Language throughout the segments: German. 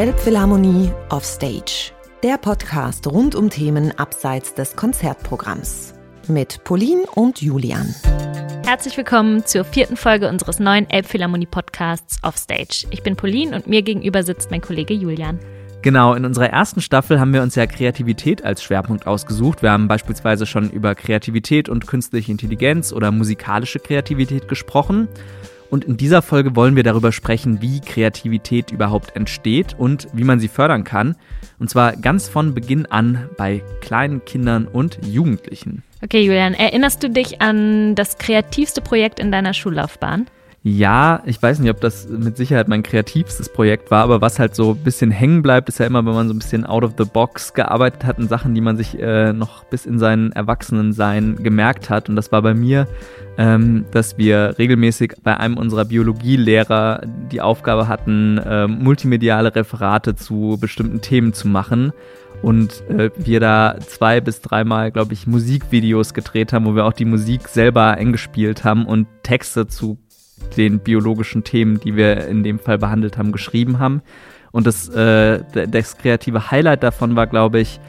Elbphilharmonie Offstage. Der Podcast rund um Themen abseits des Konzertprogramms. Mit Pauline und Julian. Herzlich willkommen zur vierten Folge unseres neuen Elbphilharmonie Podcasts Offstage. Ich bin Pauline und mir gegenüber sitzt mein Kollege Julian. Genau, in unserer ersten Staffel haben wir uns ja Kreativität als Schwerpunkt ausgesucht. Wir haben beispielsweise schon über Kreativität und künstliche Intelligenz oder musikalische Kreativität gesprochen. Und in dieser Folge wollen wir darüber sprechen, wie Kreativität überhaupt entsteht und wie man sie fördern kann. Und zwar ganz von Beginn an bei kleinen Kindern und Jugendlichen. Okay, Julian, erinnerst du dich an das kreativste Projekt in deiner Schullaufbahn? Ja, ich weiß nicht, ob das mit Sicherheit mein kreativstes Projekt war, aber was halt so ein bisschen hängen bleibt, ist ja immer, wenn man so ein bisschen out of the box gearbeitet hat und Sachen, die man sich äh, noch bis in sein Erwachsenensein gemerkt hat. Und das war bei mir, ähm, dass wir regelmäßig bei einem unserer Biologielehrer die Aufgabe hatten, äh, multimediale Referate zu bestimmten Themen zu machen und äh, wir da zwei bis dreimal, glaube ich, Musikvideos gedreht haben, wo wir auch die Musik selber eingespielt haben und Texte zu den biologischen Themen, die wir in dem Fall behandelt haben, geschrieben haben. Und das, äh, das kreative Highlight davon war, glaube ich,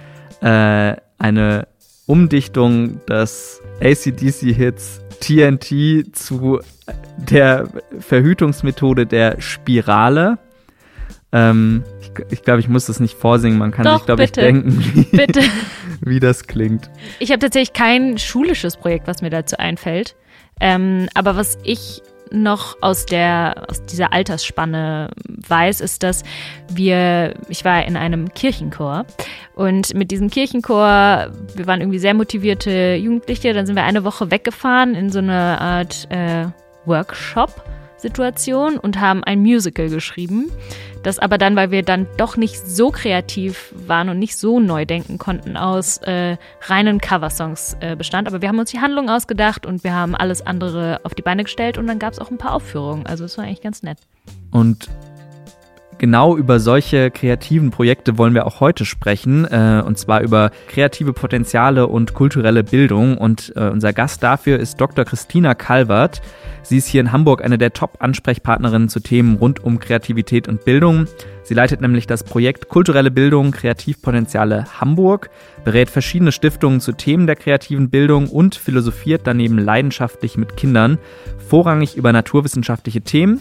äh, eine Umdichtung des ACDC-Hits TNT zu der Verhütungsmethode der Spirale. Ähm, ich, ich glaube, ich muss das nicht vorsingen. Man kann Doch, sich, glaube ich, denken, wie, wie das klingt. Ich habe tatsächlich kein schulisches Projekt, was mir dazu einfällt. Ähm, aber was ich noch aus der aus dieser Altersspanne weiß, ist, dass wir, ich war in einem Kirchenchor und mit diesem Kirchenchor, wir waren irgendwie sehr motivierte Jugendliche, dann sind wir eine Woche weggefahren in so eine Art äh, Workshop Situation und haben ein Musical geschrieben. Das aber dann, weil wir dann doch nicht so kreativ waren und nicht so neu denken konnten, aus äh, reinen Coversongs äh, bestand. Aber wir haben uns die Handlung ausgedacht und wir haben alles andere auf die Beine gestellt und dann gab es auch ein paar Aufführungen. Also es war eigentlich ganz nett. Und genau über solche kreativen Projekte wollen wir auch heute sprechen, äh, und zwar über kreative Potenziale und kulturelle Bildung. Und äh, unser Gast dafür ist Dr. Christina Calvert. Sie ist hier in Hamburg eine der Top-Ansprechpartnerinnen zu Themen rund um Kreativität und Bildung. Sie leitet nämlich das Projekt Kulturelle Bildung, Kreativpotenziale Hamburg, berät verschiedene Stiftungen zu Themen der kreativen Bildung und philosophiert daneben leidenschaftlich mit Kindern, vorrangig über naturwissenschaftliche Themen.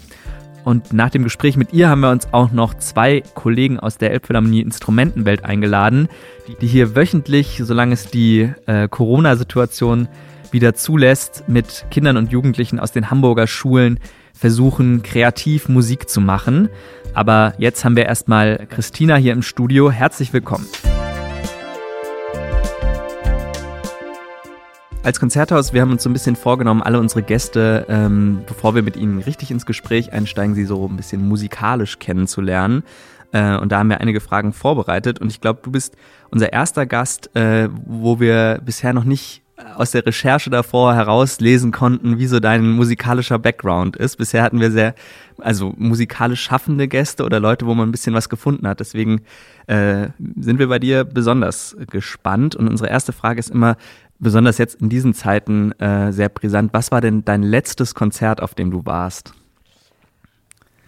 Und nach dem Gespräch mit ihr haben wir uns auch noch zwei Kollegen aus der Elbphilharmonie Instrumentenwelt eingeladen, die hier wöchentlich, solange es die äh, Corona-Situation wieder zulässt, mit Kindern und Jugendlichen aus den Hamburger Schulen versuchen, kreativ Musik zu machen. Aber jetzt haben wir erstmal Christina hier im Studio. Herzlich willkommen. Als Konzerthaus, wir haben uns so ein bisschen vorgenommen, alle unsere Gäste, ähm, bevor wir mit ihnen richtig ins Gespräch einsteigen, sie so ein bisschen musikalisch kennenzulernen. Äh, und da haben wir einige Fragen vorbereitet. Und ich glaube, du bist unser erster Gast, äh, wo wir bisher noch nicht aus der Recherche davor herauslesen konnten, wie so dein musikalischer Background ist. Bisher hatten wir sehr, also musikalisch schaffende Gäste oder Leute, wo man ein bisschen was gefunden hat. Deswegen äh, sind wir bei dir besonders gespannt. Und unsere erste Frage ist immer, besonders jetzt in diesen Zeiten, äh, sehr brisant. Was war denn dein letztes Konzert, auf dem du warst?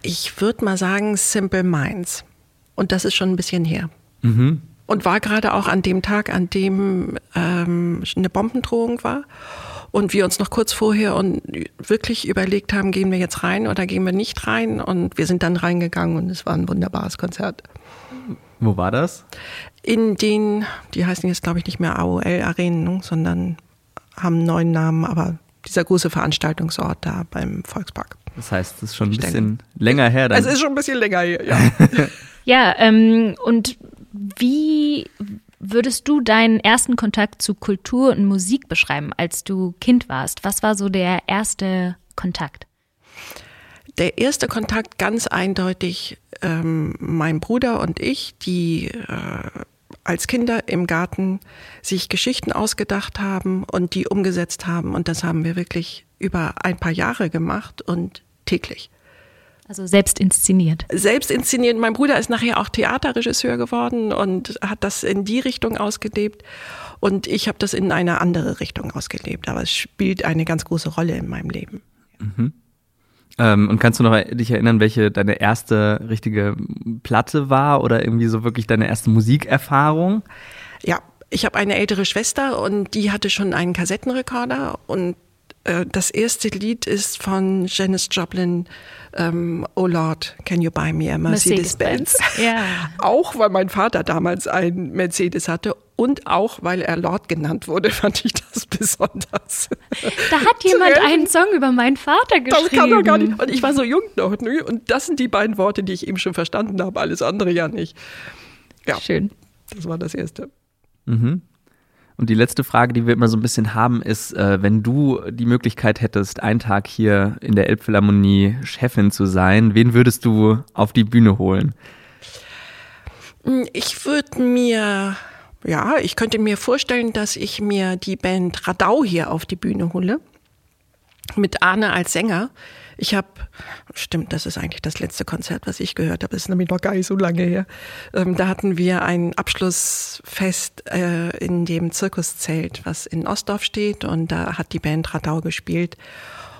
Ich würde mal sagen Simple Minds. Und das ist schon ein bisschen her. Mhm und war gerade auch an dem Tag, an dem ähm, eine Bombendrohung war und wir uns noch kurz vorher und wirklich überlegt haben, gehen wir jetzt rein oder gehen wir nicht rein und wir sind dann reingegangen und es war ein wunderbares Konzert. Wo war das? In den, die heißen jetzt glaube ich nicht mehr AOL Arenen, sondern haben einen neuen Namen, aber dieser große Veranstaltungsort da beim Volkspark. Das heißt, es ist schon ein bisschen länger her. Dann. Es ist schon ein bisschen länger her, ja. ja, ähm, und wie würdest du deinen ersten Kontakt zu Kultur und Musik beschreiben, als du Kind warst? Was war so der erste Kontakt? Der erste Kontakt ganz eindeutig ähm, mein Bruder und ich, die äh, als Kinder im Garten sich Geschichten ausgedacht haben und die umgesetzt haben. Und das haben wir wirklich über ein paar Jahre gemacht und täglich. Also selbst inszeniert. Selbst inszeniert. Mein Bruder ist nachher auch Theaterregisseur geworden und hat das in die Richtung ausgelebt. Und ich habe das in eine andere Richtung ausgelebt. Aber es spielt eine ganz große Rolle in meinem Leben. Mhm. Ähm, und kannst du noch dich erinnern, welche deine erste richtige Platte war oder irgendwie so wirklich deine erste Musikerfahrung? Ja, ich habe eine ältere Schwester und die hatte schon einen Kassettenrekorder und das erste Lied ist von Janis Joplin, ähm, Oh Lord, Can You Buy Me a Mercedes-Benz? Mercedes ja. Auch weil mein Vater damals ein Mercedes hatte und auch weil er Lord genannt wurde, fand ich das besonders. Da hat jemand einen Song über meinen Vater geschrieben. Das kann doch gar nicht. Und ich war so jung noch. Ne? Und das sind die beiden Worte, die ich eben schon verstanden habe, alles andere ja nicht. Ja. Schön. Das war das Erste. Mhm. Und die letzte Frage, die wir immer so ein bisschen haben, ist, äh, wenn du die Möglichkeit hättest, einen Tag hier in der Elbphilharmonie Chefin zu sein, wen würdest du auf die Bühne holen? Hm, ich würde mir, ja, ich könnte mir vorstellen, dass ich mir die Band Radau hier auf die Bühne hole. Mit Arne als Sänger. Ich habe, stimmt, das ist eigentlich das letzte Konzert, was ich gehört habe. Das ist nämlich noch gar nicht so lange her. Ähm, da hatten wir ein Abschlussfest äh, in dem Zirkuszelt, was in Ostdorf steht. Und da hat die Band Radau gespielt.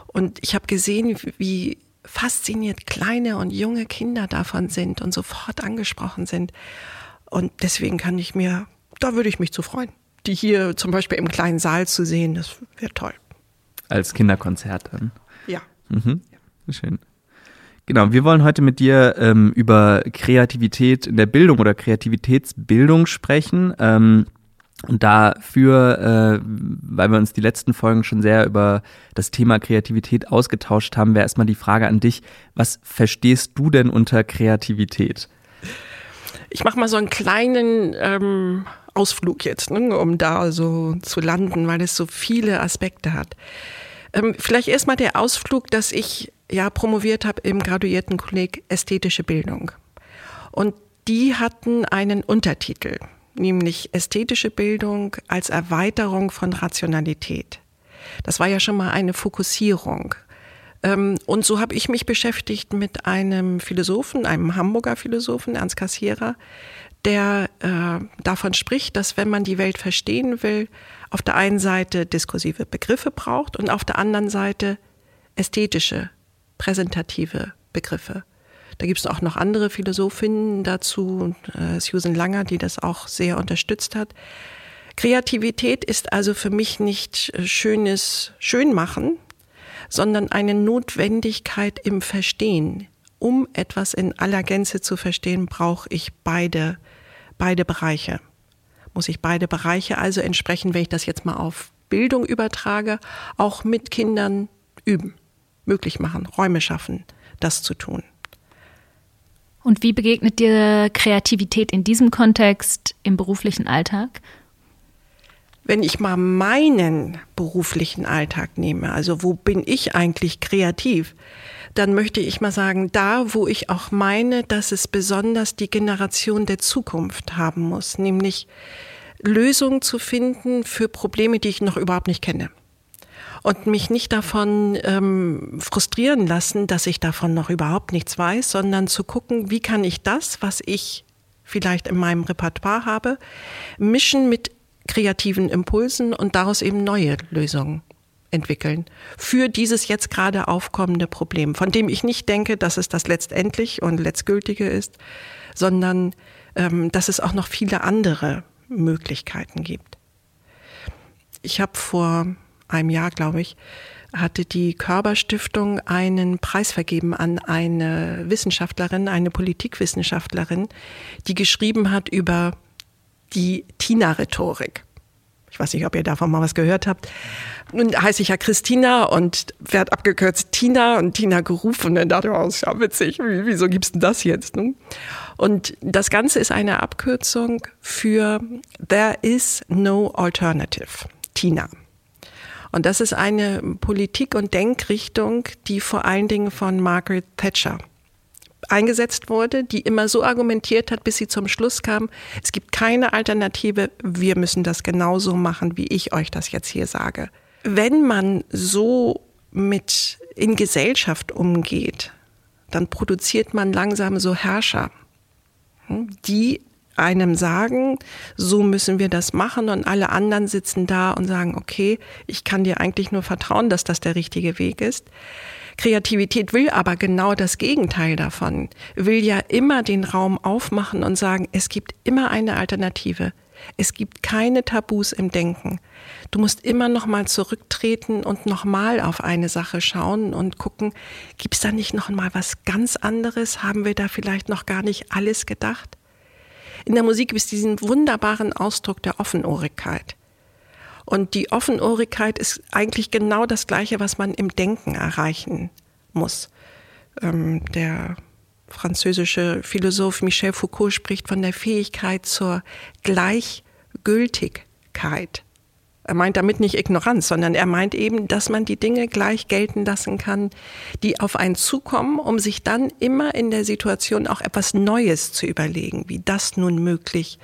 Und ich habe gesehen, wie fasziniert kleine und junge Kinder davon sind und sofort angesprochen sind. Und deswegen kann ich mir, da würde ich mich zu freuen. Die hier zum Beispiel im kleinen Saal zu sehen, das wäre toll. Als Kinderkonzert dann. Mhm. Schön. Genau, wir wollen heute mit dir ähm, über Kreativität in der Bildung oder Kreativitätsbildung sprechen. Ähm, und dafür, äh, weil wir uns die letzten Folgen schon sehr über das Thema Kreativität ausgetauscht haben, wäre erstmal die Frage an dich, was verstehst du denn unter Kreativität? Ich mache mal so einen kleinen ähm, Ausflug jetzt, ne, um da so zu landen, weil es so viele Aspekte hat. Ähm, vielleicht erstmal der Ausflug, dass ich ja promoviert habe im Graduiertenkolleg Ästhetische Bildung. Und die hatten einen Untertitel, nämlich Ästhetische Bildung als Erweiterung von Rationalität. Das war ja schon mal eine Fokussierung. Ähm, und so habe ich mich beschäftigt mit einem Philosophen, einem Hamburger Philosophen, Ernst Kassierer, der äh, davon spricht, dass wenn man die Welt verstehen will, auf der einen Seite diskursive Begriffe braucht und auf der anderen Seite ästhetische, präsentative Begriffe. Da gibt es auch noch andere Philosophinnen dazu, äh, Susan Langer, die das auch sehr unterstützt hat. Kreativität ist also für mich nicht äh, schönes Schönmachen, sondern eine Notwendigkeit im Verstehen. Um etwas in aller Gänze zu verstehen, brauche ich beide, beide Bereiche muss ich beide Bereiche also entsprechend, wenn ich das jetzt mal auf Bildung übertrage, auch mit Kindern üben, möglich machen, Räume schaffen, das zu tun. Und wie begegnet dir Kreativität in diesem Kontext im beruflichen Alltag? Wenn ich mal meinen beruflichen Alltag nehme, also wo bin ich eigentlich kreativ, dann möchte ich mal sagen, da, wo ich auch meine, dass es besonders die Generation der Zukunft haben muss, nämlich Lösungen zu finden für Probleme, die ich noch überhaupt nicht kenne. Und mich nicht davon ähm, frustrieren lassen, dass ich davon noch überhaupt nichts weiß, sondern zu gucken, wie kann ich das, was ich vielleicht in meinem Repertoire habe, mischen mit kreativen Impulsen und daraus eben neue Lösungen entwickeln für dieses jetzt gerade aufkommende Problem, von dem ich nicht denke, dass es das letztendlich und letztgültige ist, sondern ähm, dass es auch noch viele andere Möglichkeiten gibt. Ich habe vor einem Jahr, glaube ich, hatte die Körperstiftung einen Preis vergeben an eine Wissenschaftlerin, eine Politikwissenschaftlerin, die geschrieben hat über die Tina-Rhetorik. Ich weiß nicht, ob ihr davon mal was gehört habt. Nun heiße ich ja Christina und werde abgekürzt Tina und Tina gerufen. Und dann dachte ich, oh, ist ja witzig, wieso gibt's denn das jetzt? Ne? Und das Ganze ist eine Abkürzung für There is no alternative. Tina. Und das ist eine Politik- und Denkrichtung, die vor allen Dingen von Margaret Thatcher eingesetzt wurde, die immer so argumentiert hat, bis sie zum Schluss kam, es gibt keine Alternative, wir müssen das genauso machen, wie ich euch das jetzt hier sage. Wenn man so mit in Gesellschaft umgeht, dann produziert man langsam so Herrscher, hm, die einem sagen, so müssen wir das machen und alle anderen sitzen da und sagen, okay, ich kann dir eigentlich nur vertrauen, dass das der richtige Weg ist. Kreativität will aber genau das Gegenteil davon, will ja immer den Raum aufmachen und sagen, es gibt immer eine Alternative. Es gibt keine Tabus im Denken. Du musst immer noch mal zurücktreten und noch mal auf eine Sache schauen und gucken, gibt es da nicht noch mal was ganz anderes? Haben wir da vielleicht noch gar nicht alles gedacht? In der Musik gibt es diesen wunderbaren Ausdruck der Offenohrigkeit. Und die Offenohrigkeit ist eigentlich genau das Gleiche, was man im Denken erreichen muss. Ähm, der französische Philosoph Michel Foucault spricht von der Fähigkeit zur Gleichgültigkeit. Er meint damit nicht Ignoranz, sondern er meint eben, dass man die Dinge gleich gelten lassen kann, die auf einen zukommen, um sich dann immer in der Situation auch etwas Neues zu überlegen, wie das nun möglich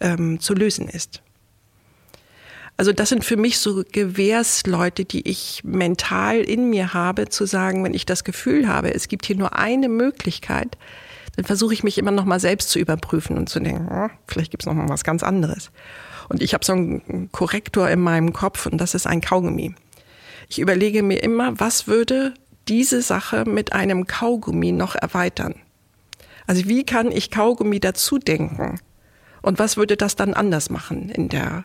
ähm, zu lösen ist. Also das sind für mich so Gewährsleute, die ich mental in mir habe, zu sagen, wenn ich das Gefühl habe, es gibt hier nur eine Möglichkeit, dann versuche ich mich immer noch mal selbst zu überprüfen und zu denken, oh, vielleicht gibt es noch mal was ganz anderes. Und ich habe so einen Korrektor in meinem Kopf und das ist ein Kaugummi. Ich überlege mir immer, was würde diese Sache mit einem Kaugummi noch erweitern? Also wie kann ich Kaugummi dazu denken? Und was würde das dann anders machen in der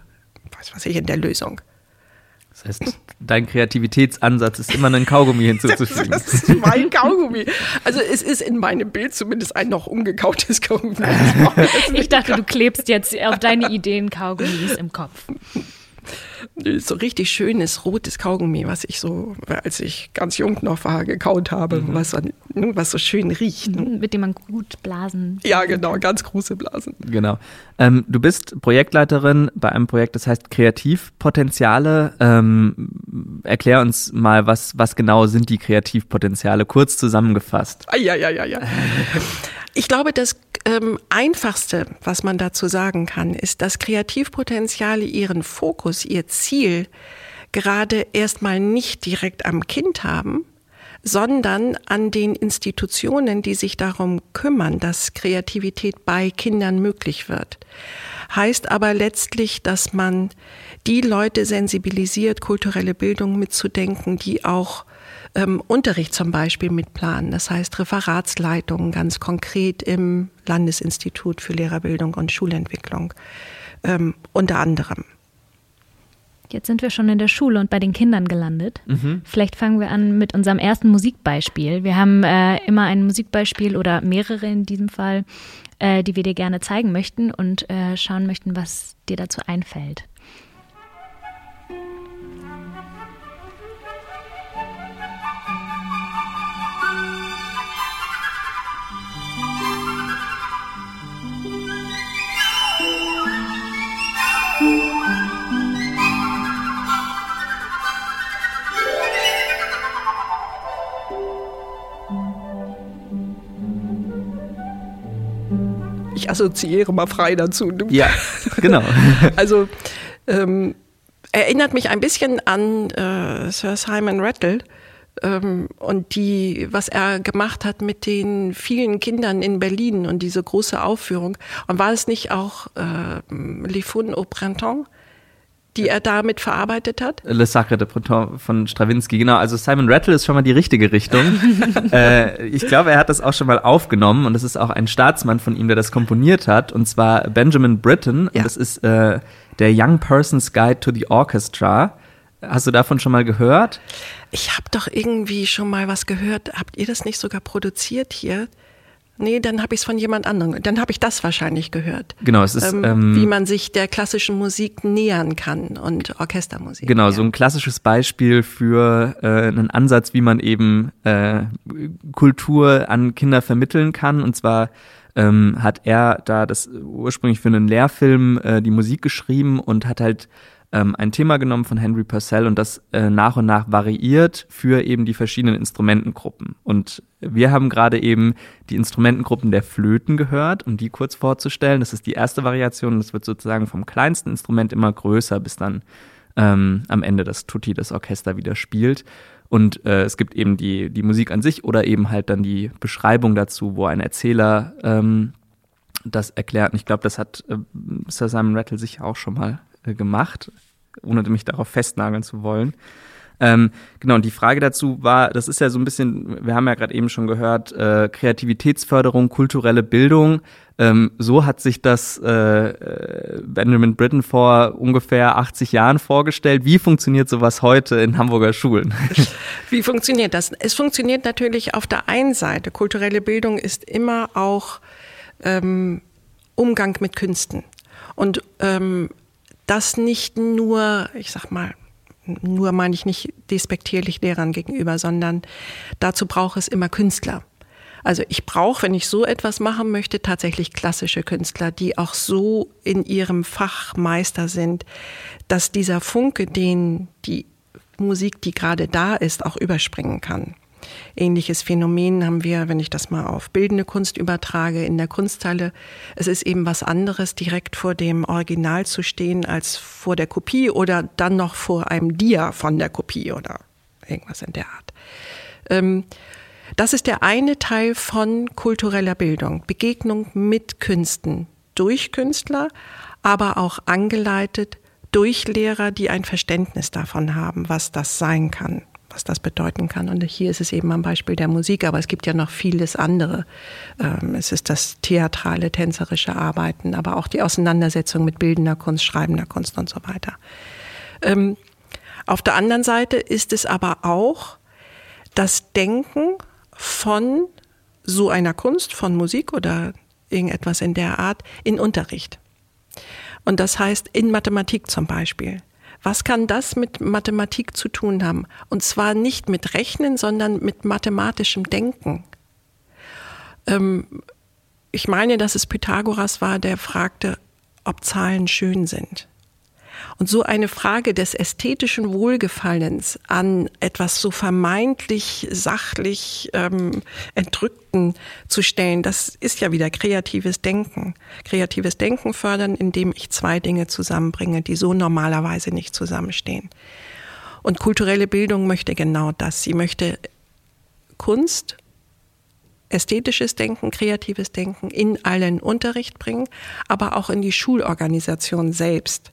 was weiß ich, in der Lösung. Das heißt, dein Kreativitätsansatz ist immer ein Kaugummi hinzuzufügen. das ist mein Kaugummi. Also es ist in meinem Bild zumindest ein noch ungekautes Kaugummi. Ich dachte, du klebst jetzt auf deine Ideen Kaugummis im Kopf so richtig schönes rotes Kaugummi, was ich so, als ich ganz jung noch war, gekaut habe, mhm. was, ne, was so schön riecht. Ne? Mit dem man gut blasen. Ja, genau, ganz große Blasen. Genau. Ähm, du bist Projektleiterin bei einem Projekt, das heißt Kreativpotenziale. Ähm, erklär uns mal, was, was genau sind die Kreativpotenziale, kurz zusammengefasst. Ah, ja, ja, ja, ja. Ich glaube, das ähm, Einfachste, was man dazu sagen kann, ist, dass Kreativpotenziale ihren Fokus, ihr Ziel gerade erstmal nicht direkt am Kind haben, sondern an den Institutionen, die sich darum kümmern, dass Kreativität bei Kindern möglich wird. Heißt aber letztlich, dass man die Leute sensibilisiert, kulturelle Bildung mitzudenken, die auch ähm, Unterricht zum Beispiel mitplanen. Das heißt Referatsleitungen ganz konkret im Landesinstitut für Lehrerbildung und Schulentwicklung ähm, unter anderem. Jetzt sind wir schon in der Schule und bei den Kindern gelandet. Mhm. Vielleicht fangen wir an mit unserem ersten Musikbeispiel. Wir haben äh, immer ein Musikbeispiel oder mehrere in diesem Fall, äh, die wir dir gerne zeigen möchten und äh, schauen möchten, was dir dazu einfällt. Ich assoziiere mal frei dazu. Ja, genau. also ähm, erinnert mich ein bisschen an äh, Sir Simon Rattle ähm, und die, was er gemacht hat mit den vielen Kindern in Berlin und diese große Aufführung. Und war es nicht auch äh, Les Fun au Printemps? Die er damit verarbeitet hat? Le Sacre de Printemps von Stravinsky, genau. Also Simon Rattle ist schon mal die richtige Richtung. äh, ich glaube, er hat das auch schon mal aufgenommen und es ist auch ein Staatsmann von ihm, der das komponiert hat, und zwar Benjamin Britten. Ja. Das ist äh, der Young Person's Guide to the Orchestra. Hast du davon schon mal gehört? Ich habe doch irgendwie schon mal was gehört. Habt ihr das nicht sogar produziert hier? Nee, dann habe ich es von jemand anderem. Dann habe ich das wahrscheinlich gehört. Genau, es ist ähm, ähm, wie man sich der klassischen Musik nähern kann und Orchestermusik. Genau, ja. so ein klassisches Beispiel für äh, einen Ansatz, wie man eben äh, Kultur an Kinder vermitteln kann. Und zwar ähm, hat er da das ursprünglich für einen Lehrfilm äh, die Musik geschrieben und hat halt ähm, ein Thema genommen von Henry Purcell und das äh, nach und nach variiert für eben die verschiedenen Instrumentengruppen. Und wir haben gerade eben die Instrumentengruppen der Flöten gehört, um die kurz vorzustellen. Das ist die erste Variation. Das wird sozusagen vom kleinsten Instrument immer größer, bis dann ähm, am Ende das Tutti, das Orchester wieder spielt. Und äh, es gibt eben die, die Musik an sich oder eben halt dann die Beschreibung dazu, wo ein Erzähler ähm, das erklärt. Und ich glaube, das hat äh, Sir Simon Rattle sicher auch schon mal gemacht, ohne mich darauf festnageln zu wollen. Ähm, genau, und die Frage dazu war, das ist ja so ein bisschen, wir haben ja gerade eben schon gehört, äh, Kreativitätsförderung, kulturelle Bildung. Ähm, so hat sich das äh, äh Benjamin Britten vor ungefähr 80 Jahren vorgestellt. Wie funktioniert sowas heute in Hamburger Schulen? Wie funktioniert das? Es funktioniert natürlich auf der einen Seite. Kulturelle Bildung ist immer auch ähm, Umgang mit Künsten. Und ähm, das nicht nur, ich sag mal, nur meine ich nicht despektierlich Lehrern gegenüber, sondern dazu braucht es immer Künstler. Also ich brauche, wenn ich so etwas machen möchte, tatsächlich klassische Künstler, die auch so in ihrem Fach Meister sind, dass dieser Funke, den die Musik, die gerade da ist, auch überspringen kann. Ähnliches Phänomen haben wir, wenn ich das mal auf bildende Kunst übertrage, in der Kunsthalle. Es ist eben was anderes, direkt vor dem Original zu stehen, als vor der Kopie oder dann noch vor einem Dia von der Kopie oder irgendwas in der Art. Ähm, das ist der eine Teil von kultureller Bildung, Begegnung mit Künsten durch Künstler, aber auch angeleitet durch Lehrer, die ein Verständnis davon haben, was das sein kann, was das bedeuten kann. Und hier ist es eben am Beispiel der Musik, aber es gibt ja noch vieles andere. Ähm, es ist das theatrale, tänzerische Arbeiten, aber auch die Auseinandersetzung mit bildender Kunst, schreibender Kunst und so weiter. Ähm, auf der anderen Seite ist es aber auch das Denken von so einer Kunst, von Musik oder irgendetwas in der Art in Unterricht. Und das heißt in Mathematik zum Beispiel. Was kann das mit Mathematik zu tun haben? Und zwar nicht mit Rechnen, sondern mit mathematischem Denken. Ähm, ich meine, dass es Pythagoras war, der fragte, ob Zahlen schön sind. Und so eine Frage des ästhetischen Wohlgefallens an etwas so vermeintlich sachlich ähm, Entrückten zu stellen, das ist ja wieder kreatives Denken. Kreatives Denken fördern, indem ich zwei Dinge zusammenbringe, die so normalerweise nicht zusammenstehen. Und kulturelle Bildung möchte genau das. Sie möchte Kunst ästhetisches Denken, kreatives Denken in allen Unterricht bringen, aber auch in die Schulorganisation selbst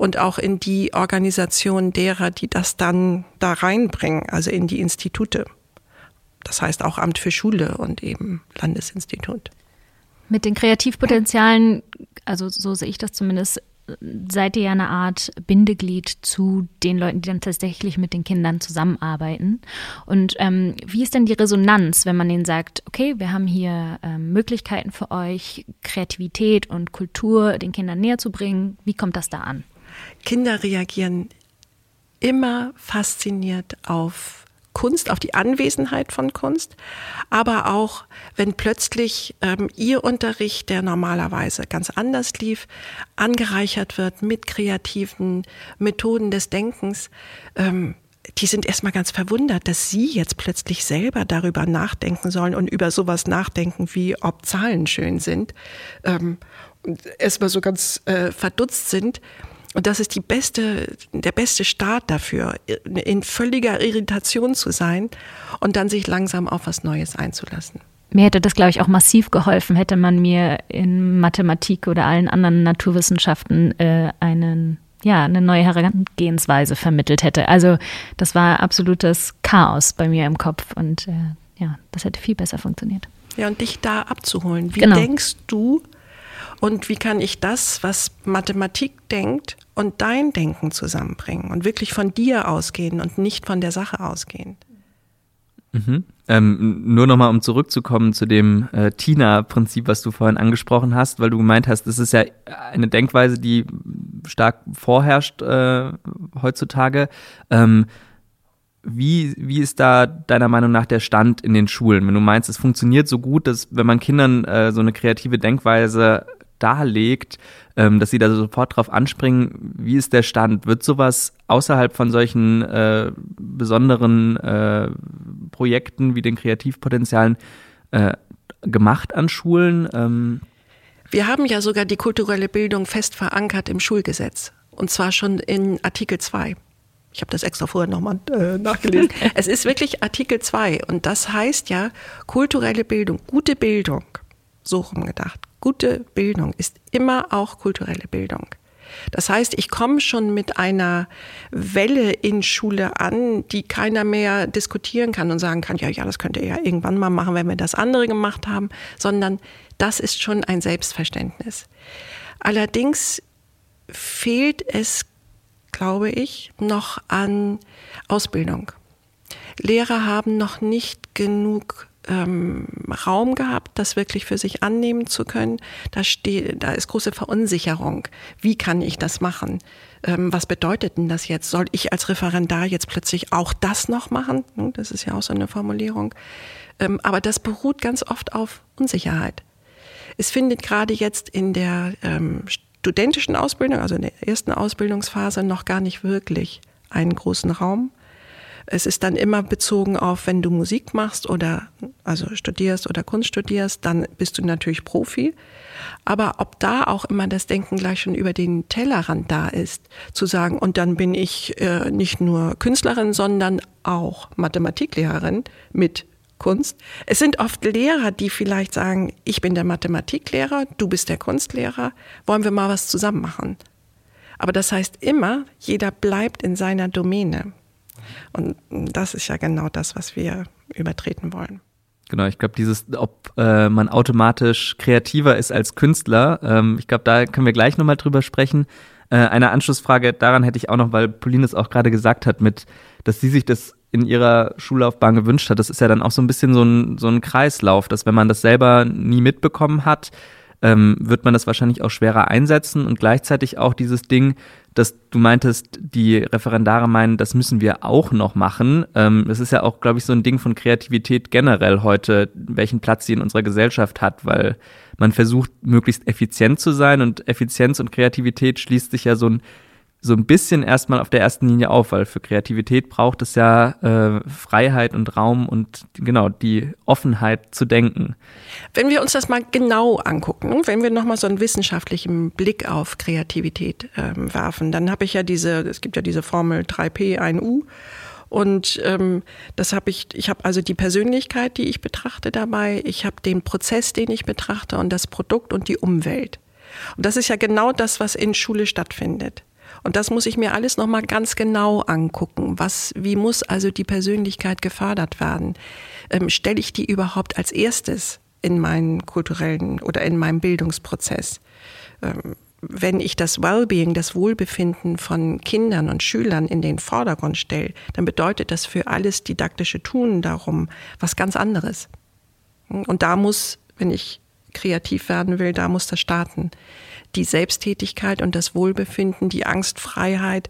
und auch in die Organisation derer, die das dann da reinbringen, also in die Institute. Das heißt auch Amt für Schule und eben Landesinstitut. Mit den Kreativpotenzialen, also so sehe ich das zumindest, seid ihr ja eine Art Bindeglied zu den Leuten, die dann tatsächlich mit den Kindern zusammenarbeiten. Und ähm, wie ist denn die Resonanz, wenn man denen sagt, okay, wir haben hier ähm, Möglichkeiten für euch, Kreativität und Kultur den Kindern näher zu bringen? Wie kommt das da an? Kinder reagieren immer fasziniert auf Kunst, auf die Anwesenheit von Kunst, aber auch, wenn plötzlich ähm, ihr Unterricht, der normalerweise ganz anders lief, angereichert wird mit kreativen Methoden des Denkens. Ähm, die sind erstmal ganz verwundert, dass sie jetzt plötzlich selber darüber nachdenken sollen und über sowas nachdenken, wie ob Zahlen schön sind. Ähm, erstmal so ganz äh, verdutzt sind. Und das ist die beste, der beste Start dafür, in völliger Irritation zu sein und dann sich langsam auf was Neues einzulassen. Mir hätte das, glaube ich, auch massiv geholfen, hätte man mir in Mathematik oder allen anderen Naturwissenschaften äh, einen, ja, eine neue Herangehensweise vermittelt hätte. Also das war absolutes Chaos bei mir im Kopf und äh, ja, das hätte viel besser funktioniert. Ja, und dich da abzuholen. Wie genau. denkst du, und wie kann ich das, was Mathematik denkt und dein Denken zusammenbringen und wirklich von dir ausgehen und nicht von der Sache ausgehen? Mhm. Ähm, nur nochmal, um zurückzukommen zu dem äh, Tina-Prinzip, was du vorhin angesprochen hast, weil du gemeint hast, das ist ja eine Denkweise, die stark vorherrscht äh, heutzutage. Ähm, wie, wie ist da deiner Meinung nach der Stand in den Schulen? Wenn du meinst, es funktioniert so gut, dass wenn man Kindern äh, so eine kreative Denkweise darlegt, ähm, dass sie da sofort drauf anspringen. Wie ist der Stand? Wird sowas außerhalb von solchen äh, besonderen äh, Projekten wie den Kreativpotenzialen äh, gemacht an Schulen? Ähm Wir haben ja sogar die kulturelle Bildung fest verankert im Schulgesetz. Und zwar schon in Artikel 2. Ich habe das extra vorher nochmal äh, nachgelesen. es ist wirklich Artikel 2 und das heißt ja kulturelle Bildung, gute Bildung, so rumgedacht. Gute Bildung ist immer auch kulturelle Bildung. Das heißt, ich komme schon mit einer Welle in Schule an, die keiner mehr diskutieren kann und sagen kann, ja, ja, das könnt ihr ja irgendwann mal machen, wenn wir das andere gemacht haben, sondern das ist schon ein Selbstverständnis. Allerdings fehlt es, glaube ich, noch an Ausbildung. Lehrer haben noch nicht genug ähm, Raum gehabt, das wirklich für sich annehmen zu können. Da, steht, da ist große Verunsicherung. Wie kann ich das machen? Ähm, was bedeutet denn das jetzt? Soll ich als Referendar jetzt plötzlich auch das noch machen? Das ist ja auch so eine Formulierung. Ähm, aber das beruht ganz oft auf Unsicherheit. Es findet gerade jetzt in der ähm, studentischen Ausbildung, also in der ersten Ausbildungsphase, noch gar nicht wirklich einen großen Raum. Es ist dann immer bezogen auf, wenn du Musik machst oder also studierst oder Kunst studierst, dann bist du natürlich Profi. Aber ob da auch immer das Denken gleich schon über den Tellerrand da ist, zu sagen, und dann bin ich äh, nicht nur Künstlerin, sondern auch Mathematiklehrerin mit Kunst. Es sind oft Lehrer, die vielleicht sagen, ich bin der Mathematiklehrer, du bist der Kunstlehrer, wollen wir mal was zusammen machen. Aber das heißt immer, jeder bleibt in seiner Domäne. Und das ist ja genau das, was wir übertreten wollen. Genau, ich glaube, dieses, ob äh, man automatisch kreativer ist als Künstler, ähm, ich glaube, da können wir gleich nochmal drüber sprechen. Äh, eine Anschlussfrage daran hätte ich auch noch, weil Pauline es auch gerade gesagt hat, mit, dass sie sich das in ihrer Schullaufbahn gewünscht hat. Das ist ja dann auch so ein bisschen so ein, so ein Kreislauf, dass wenn man das selber nie mitbekommen hat, ähm, wird man das wahrscheinlich auch schwerer einsetzen und gleichzeitig auch dieses Ding, dass du meintest, die Referendare meinen, das müssen wir auch noch machen. Ähm, das ist ja auch, glaube ich, so ein Ding von Kreativität generell heute, welchen Platz sie in unserer Gesellschaft hat, weil man versucht, möglichst effizient zu sein und Effizienz und Kreativität schließt sich ja so ein so ein bisschen erstmal auf der ersten Linie auf, weil für Kreativität braucht es ja äh, Freiheit und Raum und genau die Offenheit zu denken. Wenn wir uns das mal genau angucken, wenn wir nochmal so einen wissenschaftlichen Blick auf Kreativität ähm, werfen, dann habe ich ja diese, es gibt ja diese Formel 3P, 1U. Und ähm, das habe ich, ich habe also die Persönlichkeit, die ich betrachte dabei, ich habe den Prozess, den ich betrachte und das Produkt und die Umwelt. Und das ist ja genau das, was in Schule stattfindet. Und das muss ich mir alles nochmal ganz genau angucken. Was, wie muss also die Persönlichkeit gefördert werden? Ähm, Stelle ich die überhaupt als erstes in meinen kulturellen oder in meinem Bildungsprozess? Ähm, wenn ich das Wellbeing, das Wohlbefinden von Kindern und Schülern in den Vordergrund stelle, dann bedeutet das für alles didaktische Tun darum was ganz anderes. Und da muss, wenn ich kreativ werden will, da muss das starten die Selbsttätigkeit und das Wohlbefinden, die Angstfreiheit,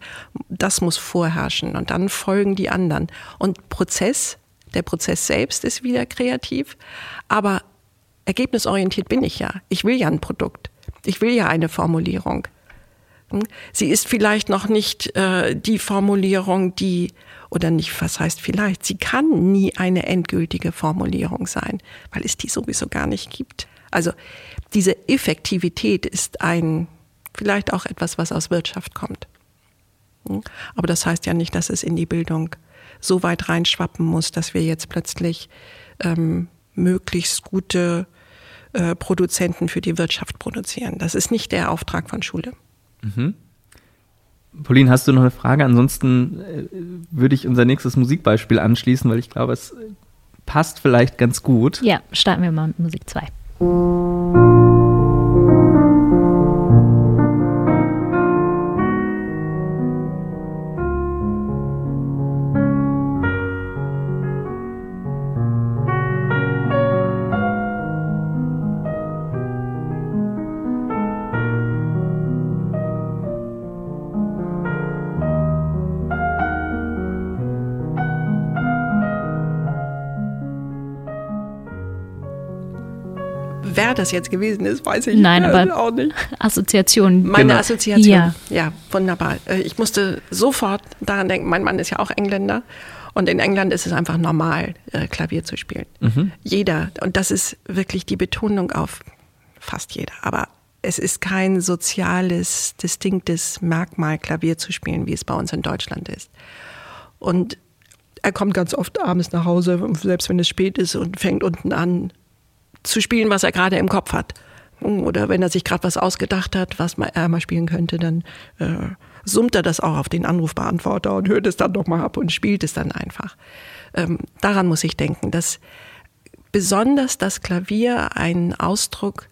das muss vorherrschen und dann folgen die anderen. Und Prozess, der Prozess selbst ist wieder kreativ, aber ergebnisorientiert bin ich ja. Ich will ja ein Produkt. Ich will ja eine Formulierung. Hm? Sie ist vielleicht noch nicht äh, die Formulierung, die, oder nicht, was heißt vielleicht, sie kann nie eine endgültige Formulierung sein, weil es die sowieso gar nicht gibt. Also diese Effektivität ist ein, vielleicht auch etwas, was aus Wirtschaft kommt. Hm? Aber das heißt ja nicht, dass es in die Bildung so weit reinschwappen muss, dass wir jetzt plötzlich ähm, möglichst gute äh, Produzenten für die Wirtschaft produzieren. Das ist nicht der Auftrag von Schule. Mhm. Pauline, hast du noch eine Frage? Ansonsten äh, würde ich unser nächstes Musikbeispiel anschließen, weil ich glaube, es passt vielleicht ganz gut. Ja, starten wir mal mit Musik 2. thank you das jetzt gewesen ist, weiß ich Nein, aber auch nicht. Assoziation. Meine genau. Assoziation. Ja. ja, wunderbar. Äh, ich musste sofort daran denken, mein Mann ist ja auch Engländer. Und in England ist es einfach normal, äh, Klavier zu spielen. Mhm. Jeder. Und das ist wirklich die Betonung auf fast jeder. Aber es ist kein soziales, distinktes Merkmal, Klavier zu spielen, wie es bei uns in Deutschland ist. Und er kommt ganz oft abends nach Hause, selbst wenn es spät ist, und fängt unten an, zu spielen, was er gerade im Kopf hat. Oder wenn er sich gerade was ausgedacht hat, was er mal spielen könnte, dann äh, summt er das auch auf den Anrufbeantworter und hört es dann nochmal ab und spielt es dann einfach. Ähm, daran muss ich denken, dass besonders das Klavier einen Ausdruck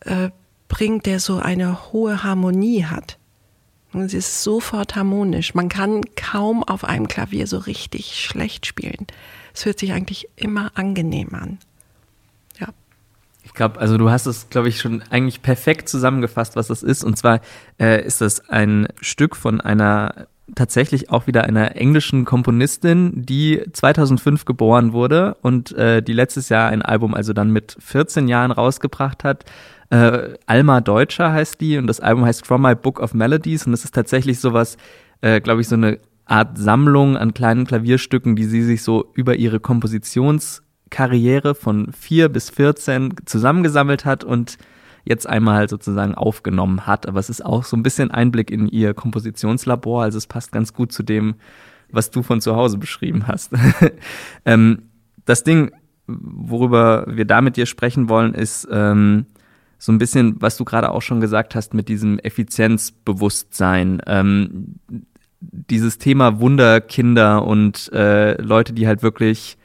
äh, bringt, der so eine hohe Harmonie hat. Und es ist sofort harmonisch. Man kann kaum auf einem Klavier so richtig schlecht spielen. Es hört sich eigentlich immer angenehm an. Glaube, also du hast es, glaube ich, schon eigentlich perfekt zusammengefasst, was das ist. Und zwar äh, ist das ein Stück von einer tatsächlich auch wieder einer englischen Komponistin, die 2005 geboren wurde und äh, die letztes Jahr ein Album also dann mit 14 Jahren rausgebracht hat. Äh, Alma Deutscher heißt die und das Album heißt From My Book of Melodies und das ist tatsächlich sowas, äh, glaube ich, so eine Art Sammlung an kleinen Klavierstücken, die sie sich so über ihre Kompositionskarriere von vier bis 14 zusammengesammelt hat und jetzt einmal sozusagen aufgenommen hat. Aber es ist auch so ein bisschen Einblick in ihr Kompositionslabor, also es passt ganz gut zu dem, was du von zu Hause beschrieben hast. ähm, das Ding, worüber wir da mit dir sprechen wollen, ist ähm, so ein bisschen, was du gerade auch schon gesagt hast mit diesem Effizienzbewusstsein. Ähm, dieses Thema Wunderkinder und äh, Leute, die halt wirklich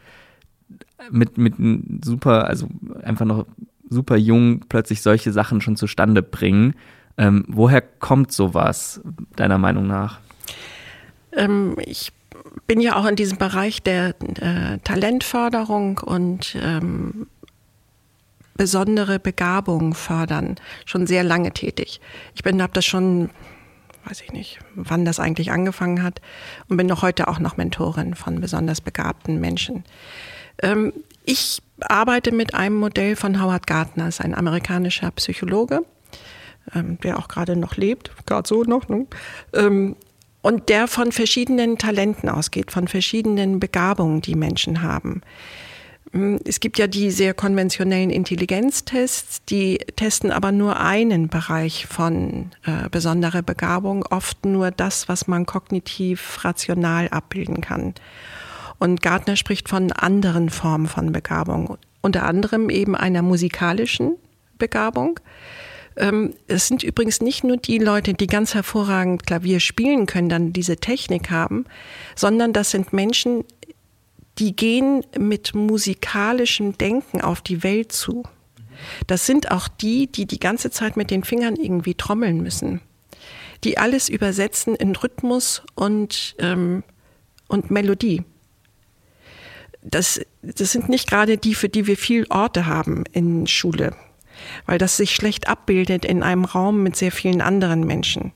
mit, mit super, also einfach noch super jung plötzlich solche Sachen schon zustande bringen. Ähm, woher kommt sowas, deiner Meinung nach? Ähm, ich bin ja auch in diesem Bereich der äh, Talentförderung und ähm, besondere Begabung fördern schon sehr lange tätig. Ich bin habe das schon weiß ich nicht, wann das eigentlich angefangen hat und bin noch heute auch noch Mentorin von besonders begabten Menschen. Ähm, ich arbeite mit einem Modell von Howard Gardner, ist ein amerikanischer Psychologe, ähm, der auch gerade noch lebt, gerade so noch. Ne? Ähm, und der von verschiedenen Talenten ausgeht, von verschiedenen Begabungen, die Menschen haben. Es gibt ja die sehr konventionellen Intelligenztests, die testen aber nur einen Bereich von äh, besonderer Begabung, oft nur das, was man kognitiv rational abbilden kann. Und Gartner spricht von anderen Formen von Begabung, unter anderem eben einer musikalischen Begabung. Ähm, es sind übrigens nicht nur die Leute, die ganz hervorragend Klavier spielen können, dann diese Technik haben, sondern das sind Menschen, die gehen mit musikalischem Denken auf die Welt zu. Das sind auch die, die die ganze Zeit mit den Fingern irgendwie trommeln müssen, die alles übersetzen in Rhythmus und, ähm, und Melodie. Das, das sind nicht gerade die, für die wir viel Orte haben in Schule, weil das sich schlecht abbildet in einem Raum mit sehr vielen anderen Menschen.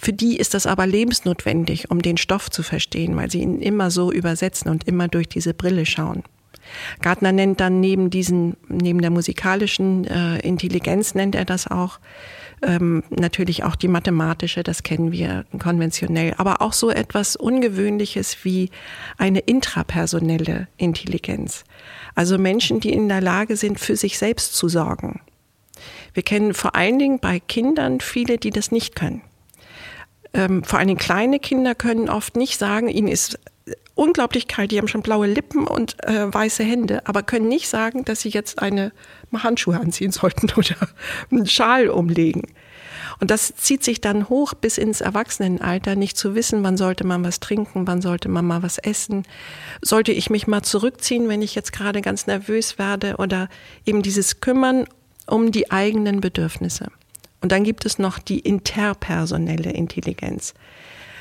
Für die ist das aber lebensnotwendig, um den Stoff zu verstehen, weil sie ihn immer so übersetzen und immer durch diese Brille schauen. Gartner nennt dann neben diesen, neben der musikalischen äh, Intelligenz nennt er das auch, ähm, natürlich auch die mathematische, das kennen wir konventionell, aber auch so etwas Ungewöhnliches wie eine intrapersonelle Intelligenz. Also Menschen, die in der Lage sind, für sich selbst zu sorgen. Wir kennen vor allen Dingen bei Kindern viele, die das nicht können ähm, vor allen Dingen kleine Kinder können oft nicht sagen, ihnen ist unglaublich kalt, die haben schon blaue Lippen und äh, weiße Hände, aber können nicht sagen, dass sie jetzt eine Handschuhe anziehen sollten oder einen Schal umlegen. Und das zieht sich dann hoch bis ins Erwachsenenalter, nicht zu wissen, wann sollte man was trinken, wann sollte man mal was essen, sollte ich mich mal zurückziehen, wenn ich jetzt gerade ganz nervös werde oder eben dieses Kümmern um die eigenen Bedürfnisse. Und dann gibt es noch die interpersonelle Intelligenz.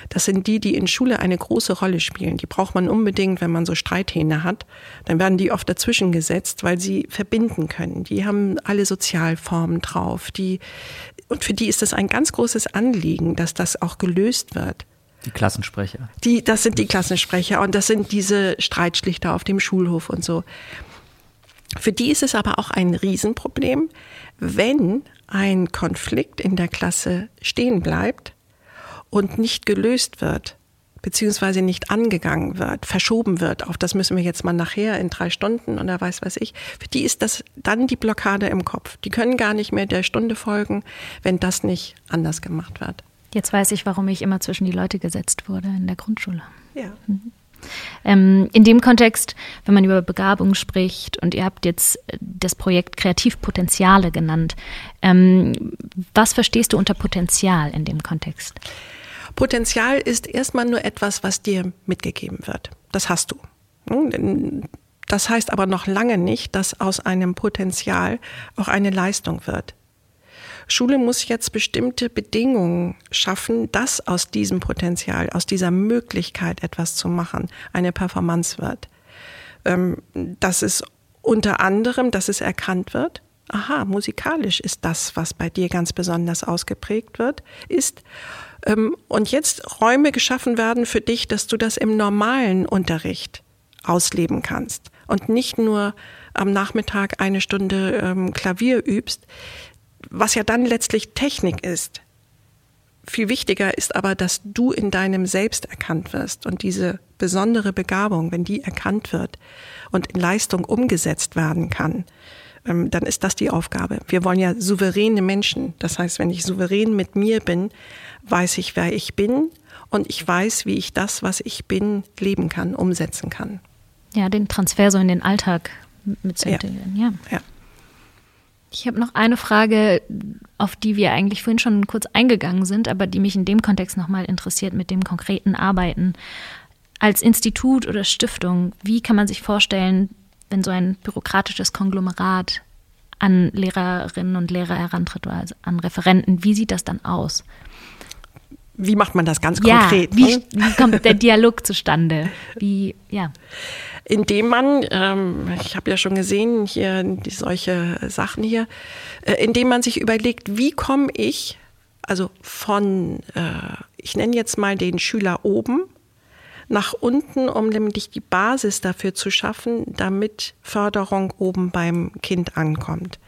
Das sind die, die in Schule eine große Rolle spielen. Die braucht man unbedingt, wenn man so Streithähne hat. Dann werden die oft dazwischen gesetzt, weil sie verbinden können. Die haben alle Sozialformen drauf. Die, und für die ist es ein ganz großes Anliegen, dass das auch gelöst wird. Die Klassensprecher. Die, das sind die Klassensprecher und das sind diese Streitschlichter auf dem Schulhof und so. Für die ist es aber auch ein Riesenproblem, wenn ein Konflikt in der Klasse stehen bleibt und nicht gelöst wird, beziehungsweise nicht angegangen wird, verschoben wird, auf das müssen wir jetzt mal nachher in drei Stunden oder weiß weiß ich, für die ist das dann die Blockade im Kopf. Die können gar nicht mehr der Stunde folgen, wenn das nicht anders gemacht wird. Jetzt weiß ich, warum ich immer zwischen die Leute gesetzt wurde in der Grundschule. Ja. Mhm. Ähm, in dem Kontext, wenn man über Begabung spricht und ihr habt jetzt äh, das Projekt Kreativpotenziale genannt, ähm, was verstehst du unter Potenzial in dem Kontext? Potenzial ist erstmal nur etwas, was dir mitgegeben wird. Das hast du. Hm, das heißt aber noch lange nicht, dass aus einem Potenzial auch eine Leistung wird. Schule muss jetzt bestimmte Bedingungen schaffen, dass aus diesem Potenzial, aus dieser Möglichkeit etwas zu machen, eine Performance wird. Ähm, dass es unter anderem, dass es erkannt wird, aha, musikalisch ist das, was bei dir ganz besonders ausgeprägt wird, ist. Ähm, und jetzt Räume geschaffen werden für dich, dass du das im normalen Unterricht ausleben kannst und nicht nur am Nachmittag eine Stunde ähm, Klavier übst, was ja dann letztlich Technik ist. Viel wichtiger ist aber, dass du in deinem Selbst erkannt wirst und diese besondere Begabung, wenn die erkannt wird und in Leistung umgesetzt werden kann, ähm, dann ist das die Aufgabe. Wir wollen ja souveräne Menschen. Das heißt, wenn ich souverän mit mir bin, weiß ich, wer ich bin und ich weiß, wie ich das, was ich bin, leben kann, umsetzen kann. Ja, den Transfer so in den Alltag mit zu integrieren. Ja. ja. Ich habe noch eine Frage, auf die wir eigentlich vorhin schon kurz eingegangen sind, aber die mich in dem Kontext nochmal interessiert mit dem konkreten Arbeiten. Als Institut oder Stiftung, wie kann man sich vorstellen, wenn so ein bürokratisches Konglomerat an Lehrerinnen und Lehrer herantritt oder also an Referenten, wie sieht das dann aus? Wie macht man das ganz konkret? Ja, wie, ne? wie kommt der Dialog zustande? Wie, ja indem man, ähm, ich habe ja schon gesehen, hier die, solche Sachen hier, äh, indem man sich überlegt, wie komme ich, also von, äh, ich nenne jetzt mal den Schüler oben, nach unten, um nämlich die Basis dafür zu schaffen, damit Förderung oben beim Kind ankommt.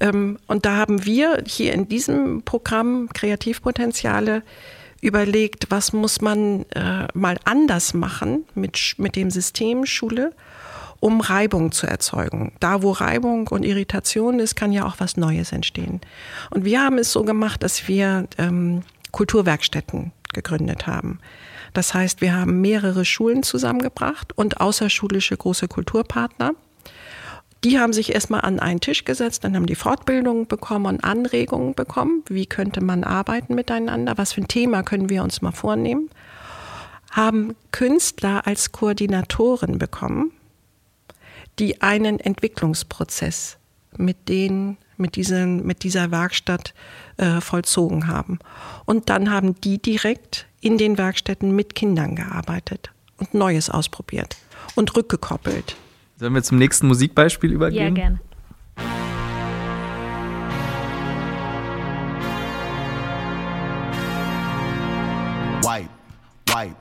Ähm, und da haben wir hier in diesem Programm Kreativpotenziale überlegt, was muss man äh, mal anders machen mit, mit dem System Schule, um Reibung zu erzeugen. Da, wo Reibung und Irritation ist, kann ja auch was Neues entstehen. Und wir haben es so gemacht, dass wir ähm, Kulturwerkstätten gegründet haben. Das heißt, wir haben mehrere Schulen zusammengebracht und außerschulische große Kulturpartner die haben sich erstmal an einen Tisch gesetzt, dann haben die Fortbildungen bekommen und Anregungen bekommen. Wie könnte man arbeiten miteinander? Was für ein Thema können wir uns mal vornehmen? Haben Künstler als Koordinatoren bekommen, die einen Entwicklungsprozess mit denen, mit, diesen, mit dieser Werkstatt äh, vollzogen haben. Und dann haben die direkt in den Werkstätten mit Kindern gearbeitet und Neues ausprobiert und rückgekoppelt. Sollen wir zum nächsten Musikbeispiel übergehen? Ja, gerne. Wipe, wipe,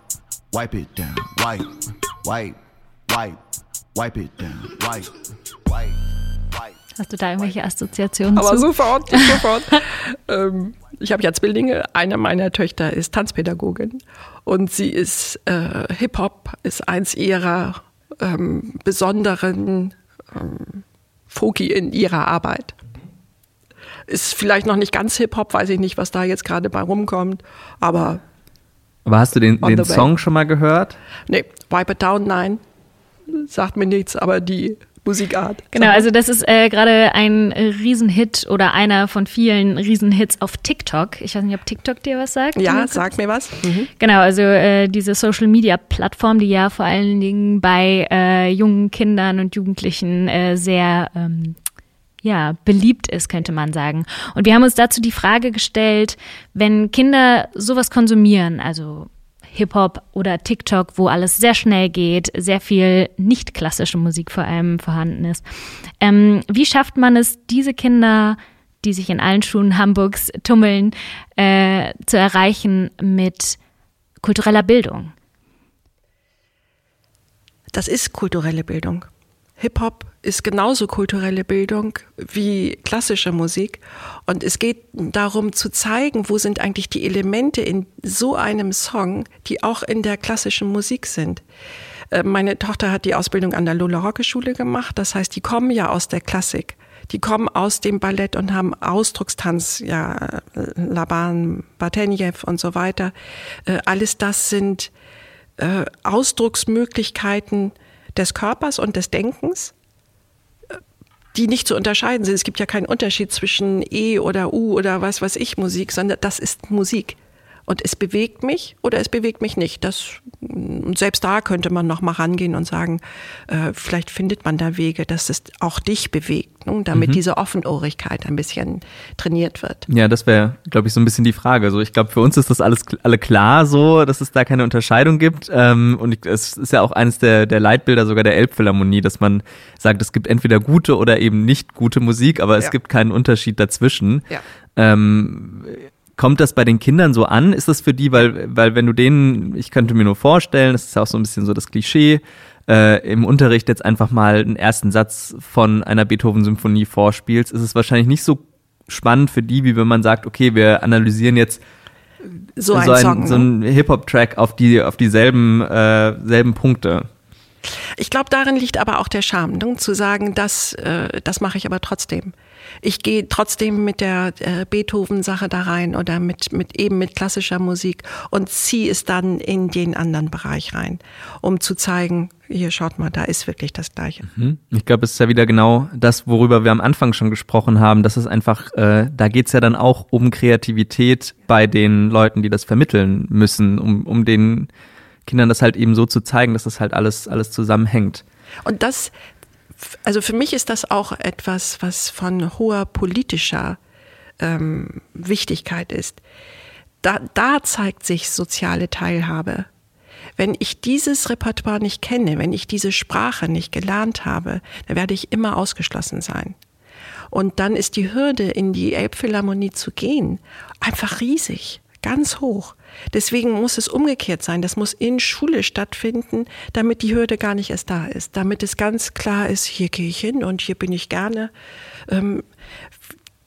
wipe it down. Wipe, wipe, wipe, wipe it down. Wipe, wipe. Hast du da irgendwelche Assoziationen Aber zu? sofort, sofort. ähm, ich habe ja Zwillinge. Eine meiner Töchter ist Tanzpädagogin und sie ist äh, Hip-Hop, ist eins ihrer ähm, besonderen ähm, Foki in ihrer Arbeit. Ist vielleicht noch nicht ganz Hip-Hop, weiß ich nicht, was da jetzt gerade bei rumkommt, aber. Aber hast du den, den Song schon mal gehört? Nee, Wipe It Down, nein. Sagt mir nichts, aber die Musikart. Genau, also das ist äh, gerade ein Riesenhit oder einer von vielen Riesenhits auf TikTok. Ich weiß nicht, ob TikTok dir was sagt. Ja, sag mir was. Mhm. Genau, also äh, diese Social Media Plattform, die ja vor allen Dingen bei äh, jungen Kindern und Jugendlichen äh, sehr ähm, ja, beliebt ist, könnte man sagen. Und wir haben uns dazu die Frage gestellt, wenn Kinder sowas konsumieren, also Hip-Hop oder TikTok, wo alles sehr schnell geht, sehr viel nicht klassische Musik vor allem vorhanden ist. Ähm, wie schafft man es, diese Kinder, die sich in allen Schulen Hamburgs tummeln, äh, zu erreichen mit kultureller Bildung? Das ist kulturelle Bildung. Hip-Hop ist genauso kulturelle Bildung wie klassische Musik. Und es geht darum zu zeigen, wo sind eigentlich die Elemente in so einem Song, die auch in der klassischen Musik sind. Äh, meine Tochter hat die Ausbildung an der Lola Rocke Schule gemacht. Das heißt, die kommen ja aus der Klassik. Die kommen aus dem Ballett und haben Ausdruckstanz, ja, Laban, Batenjew und so weiter. Äh, alles das sind äh, Ausdrucksmöglichkeiten des Körpers und des Denkens, äh, die nicht zu unterscheiden sind. Es gibt ja keinen Unterschied zwischen E oder U oder was weiß ich Musik, sondern das ist Musik. Und es bewegt mich oder es bewegt mich nicht. Das, und selbst da könnte man noch mal rangehen und sagen, äh, vielleicht findet man da Wege, dass es auch dich bewegt, ne, damit mhm. diese Offenohrigkeit ein bisschen trainiert wird. Ja, das wäre, glaube ich, so ein bisschen die Frage. So, ich glaube, für uns ist das alles alle klar, so, dass es da keine Unterscheidung gibt. Ähm, und ich, es ist ja auch eines der, der Leitbilder sogar der Elbphilharmonie, dass man sagt, es gibt entweder gute oder eben nicht gute Musik, aber es ja. gibt keinen Unterschied dazwischen. Ja. Ähm, Kommt das bei den Kindern so an? Ist das für die, weil, weil wenn du denen, ich könnte mir nur vorstellen, das ist ja auch so ein bisschen so das Klischee, äh, im Unterricht jetzt einfach mal einen ersten Satz von einer Beethoven-Symphonie vorspielst, ist es wahrscheinlich nicht so spannend für die, wie wenn man sagt, okay, wir analysieren jetzt so, ein, so, ein, Song, so einen Hip-Hop-Track auf die auf dieselben äh, selben Punkte. Ich glaube, darin liegt aber auch der Charme, ne? zu sagen, das, äh, das mache ich aber trotzdem. Ich gehe trotzdem mit der äh, Beethoven-Sache da rein oder mit, mit eben mit klassischer Musik und ziehe es dann in den anderen Bereich rein, um zu zeigen, hier schaut mal, da ist wirklich das Gleiche. Mhm. Ich glaube, es ist ja wieder genau das, worüber wir am Anfang schon gesprochen haben. Das ist einfach, äh, da geht es ja dann auch um Kreativität bei den Leuten, die das vermitteln müssen, um, um den Kindern das halt eben so zu zeigen, dass das halt alles, alles zusammenhängt. Und das, also für mich ist das auch etwas, was von hoher politischer ähm, Wichtigkeit ist. Da, da zeigt sich soziale Teilhabe. Wenn ich dieses Repertoire nicht kenne, wenn ich diese Sprache nicht gelernt habe, dann werde ich immer ausgeschlossen sein. Und dann ist die Hürde, in die Elbphilharmonie zu gehen, einfach riesig, ganz hoch. Deswegen muss es umgekehrt sein. Das muss in Schule stattfinden, damit die Hürde gar nicht erst da ist. Damit es ganz klar ist, hier gehe ich hin und hier bin ich gerne. Ähm,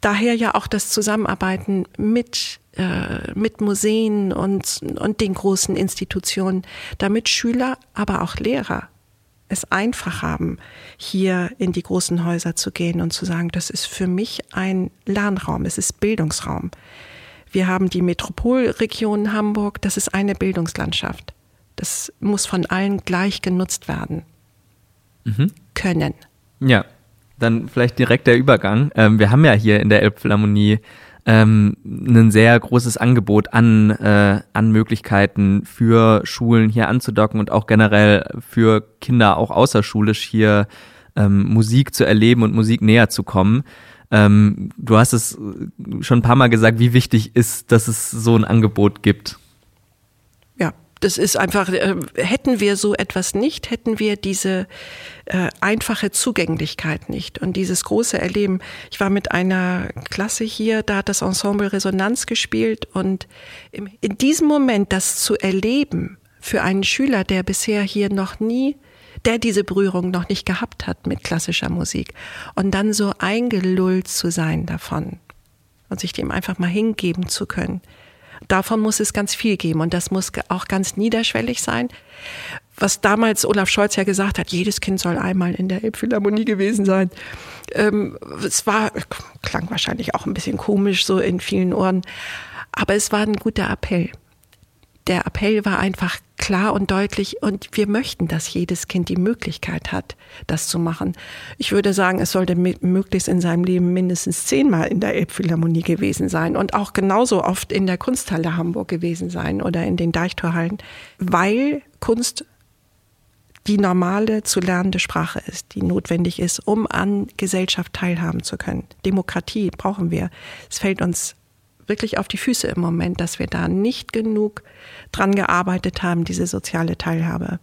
daher ja auch das Zusammenarbeiten mit, äh, mit Museen und, und den großen Institutionen, damit Schüler, aber auch Lehrer es einfach haben, hier in die großen Häuser zu gehen und zu sagen, das ist für mich ein Lernraum, es ist Bildungsraum. Wir haben die Metropolregion Hamburg, das ist eine Bildungslandschaft. Das muss von allen gleich genutzt werden mhm. können. Ja, dann vielleicht direkt der Übergang. Ähm, wir haben ja hier in der Elbphilharmonie ähm, ein sehr großes Angebot an, äh, an Möglichkeiten für Schulen hier anzudocken und auch generell für Kinder auch außerschulisch hier ähm, Musik zu erleben und Musik näher zu kommen. Ähm, du hast es schon ein paar Mal gesagt, wie wichtig ist, dass es so ein Angebot gibt. Ja, das ist einfach, äh, hätten wir so etwas nicht, hätten wir diese äh, einfache Zugänglichkeit nicht und dieses große Erleben. Ich war mit einer Klasse hier, da hat das Ensemble Resonanz gespielt und in diesem Moment das zu erleben für einen Schüler, der bisher hier noch nie der diese Berührung noch nicht gehabt hat mit klassischer Musik. Und dann so eingelullt zu sein davon und sich dem einfach mal hingeben zu können. Davon muss es ganz viel geben und das muss auch ganz niederschwellig sein. Was damals Olaf Scholz ja gesagt hat, jedes Kind soll einmal in der Elbphilharmonie gewesen sein. Ähm, es war, klang wahrscheinlich auch ein bisschen komisch so in vielen Ohren, aber es war ein guter Appell der Appell war einfach klar und deutlich und wir möchten, dass jedes Kind die Möglichkeit hat, das zu machen. Ich würde sagen, es sollte möglichst in seinem Leben mindestens zehnmal in der Elbphilharmonie gewesen sein und auch genauso oft in der Kunsthalle Hamburg gewesen sein oder in den Deichtorhallen, weil Kunst die normale zu lernende Sprache ist, die notwendig ist, um an Gesellschaft teilhaben zu können. Demokratie brauchen wir. Es fällt uns wirklich auf die Füße im Moment, dass wir da nicht genug dran gearbeitet haben, diese soziale Teilhabe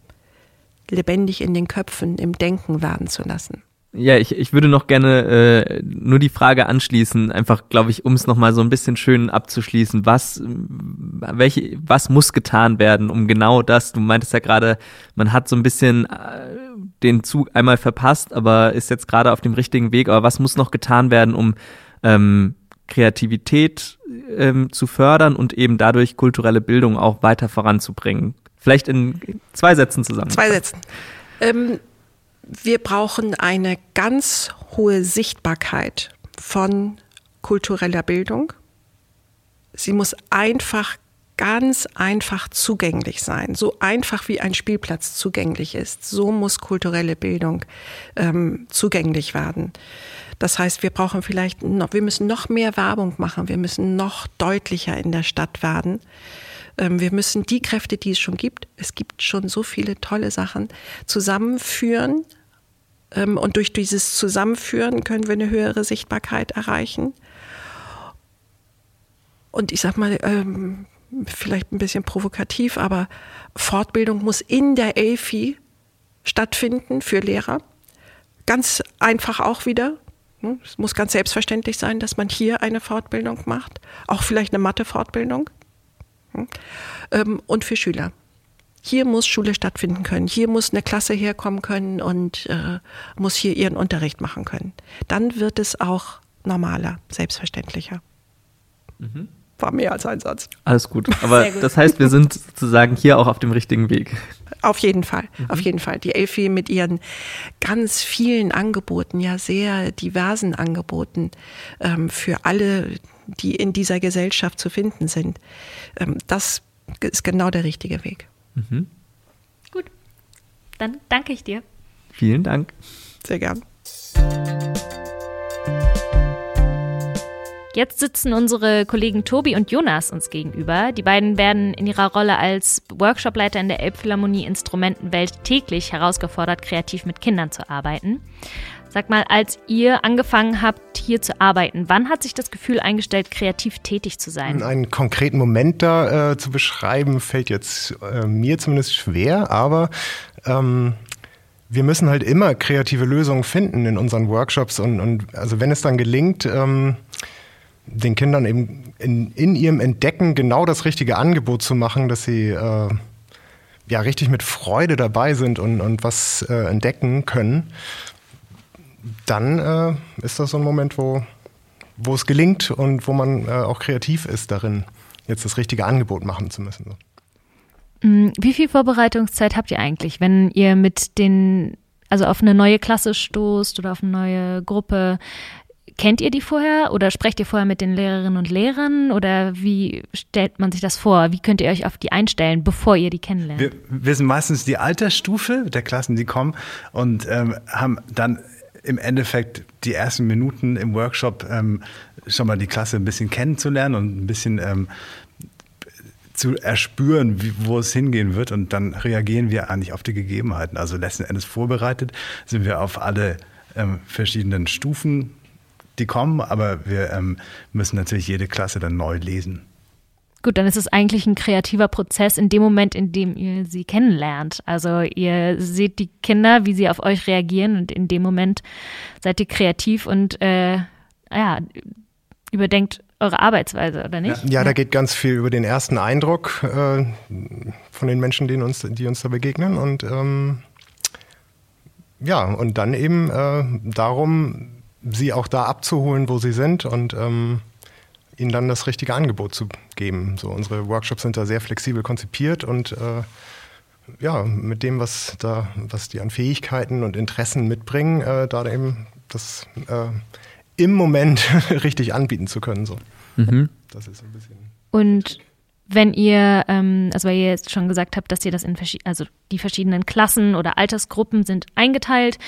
lebendig in den Köpfen, im Denken werden zu lassen. Ja, ich, ich würde noch gerne äh, nur die Frage anschließen, einfach, glaube ich, um es nochmal so ein bisschen schön abzuschließen, was, welche, was muss getan werden, um genau das, du meintest ja gerade, man hat so ein bisschen äh, den Zug einmal verpasst, aber ist jetzt gerade auf dem richtigen Weg, aber was muss noch getan werden, um ähm, Kreativität ähm, zu fördern und eben dadurch kulturelle Bildung auch weiter voranzubringen. Vielleicht in zwei Sätzen zusammen. Zwei Sätzen. Ähm, wir brauchen eine ganz hohe Sichtbarkeit von kultureller Bildung. Sie muss einfach ganz einfach zugänglich sein. So einfach wie ein Spielplatz zugänglich ist, so muss kulturelle Bildung ähm, zugänglich werden. Das heißt, wir brauchen vielleicht noch, wir müssen noch mehr Werbung machen, wir müssen noch deutlicher in der Stadt werden. Ähm, wir müssen die Kräfte, die es schon gibt, es gibt schon so viele tolle Sachen, zusammenführen. Ähm, und durch dieses Zusammenführen können wir eine höhere Sichtbarkeit erreichen. Und ich sag mal, ähm, vielleicht ein bisschen provokativ, aber Fortbildung muss in der ELFI stattfinden für Lehrer. Ganz einfach auch wieder. Hm, es muss ganz selbstverständlich sein, dass man hier eine Fortbildung macht, auch vielleicht eine Mathe-Fortbildung. Hm, ähm, und für Schüler. Hier muss Schule stattfinden können. Hier muss eine Klasse herkommen können und äh, muss hier ihren Unterricht machen können. Dann wird es auch normaler, selbstverständlicher. Mhm war mehr als ein Satz. Alles gut. Aber gut. das heißt, wir sind sozusagen hier auch auf dem richtigen Weg. Auf jeden Fall, mhm. auf jeden Fall. Die Elfi mit ihren ganz vielen Angeboten, ja sehr diversen Angeboten ähm, für alle, die in dieser Gesellschaft zu finden sind. Ähm, das ist genau der richtige Weg. Mhm. Gut, dann danke ich dir. Vielen Dank. Sehr gern. Jetzt sitzen unsere Kollegen Tobi und Jonas uns gegenüber. Die beiden werden in ihrer Rolle als Workshopleiter in der Elbphilharmonie Instrumentenwelt täglich herausgefordert, kreativ mit Kindern zu arbeiten. Sag mal, als ihr angefangen habt, hier zu arbeiten, wann hat sich das Gefühl eingestellt, kreativ tätig zu sein? Einen konkreten Moment da äh, zu beschreiben, fällt jetzt äh, mir zumindest schwer, aber ähm, wir müssen halt immer kreative Lösungen finden in unseren Workshops und, und also wenn es dann gelingt, ähm, den Kindern eben in, in ihrem Entdecken genau das richtige Angebot zu machen, dass sie äh, ja richtig mit Freude dabei sind und, und was äh, entdecken können, dann äh, ist das so ein Moment, wo, wo es gelingt und wo man äh, auch kreativ ist darin, jetzt das richtige Angebot machen zu müssen. Mm, wie viel Vorbereitungszeit habt ihr eigentlich, wenn ihr mit den, also auf eine neue Klasse stoßt oder auf eine neue Gruppe? Kennt ihr die vorher oder sprecht ihr vorher mit den Lehrerinnen und Lehrern oder wie stellt man sich das vor? Wie könnt ihr euch auf die einstellen, bevor ihr die kennenlernt? Wir wissen meistens die Altersstufe der Klassen, die kommen und ähm, haben dann im Endeffekt die ersten Minuten im Workshop ähm, schon mal die Klasse ein bisschen kennenzulernen und ein bisschen ähm, zu erspüren, wie, wo es hingehen wird. Und dann reagieren wir eigentlich auf die Gegebenheiten. Also letzten Endes vorbereitet sind wir auf alle ähm, verschiedenen Stufen die kommen, aber wir ähm, müssen natürlich jede Klasse dann neu lesen. Gut, dann ist es eigentlich ein kreativer Prozess in dem Moment, in dem ihr sie kennenlernt. Also ihr seht die Kinder, wie sie auf euch reagieren und in dem Moment seid ihr kreativ und äh, ja, überdenkt eure Arbeitsweise, oder nicht? Ja, da geht ganz viel über den ersten Eindruck äh, von den Menschen, die uns, die uns da begegnen und ähm, ja, und dann eben äh, darum, sie auch da abzuholen, wo sie sind und ähm, ihnen dann das richtige Angebot zu geben. So, unsere Workshops sind da sehr flexibel konzipiert und äh, ja, mit dem, was da, was die an Fähigkeiten und Interessen mitbringen, äh, da eben das äh, im Moment richtig anbieten zu können. So. Mhm. Das ist ein bisschen. Und wenn ihr, ähm, also weil ihr jetzt schon gesagt habt, dass ihr das in also die verschiedenen Klassen oder Altersgruppen sind eingeteilt,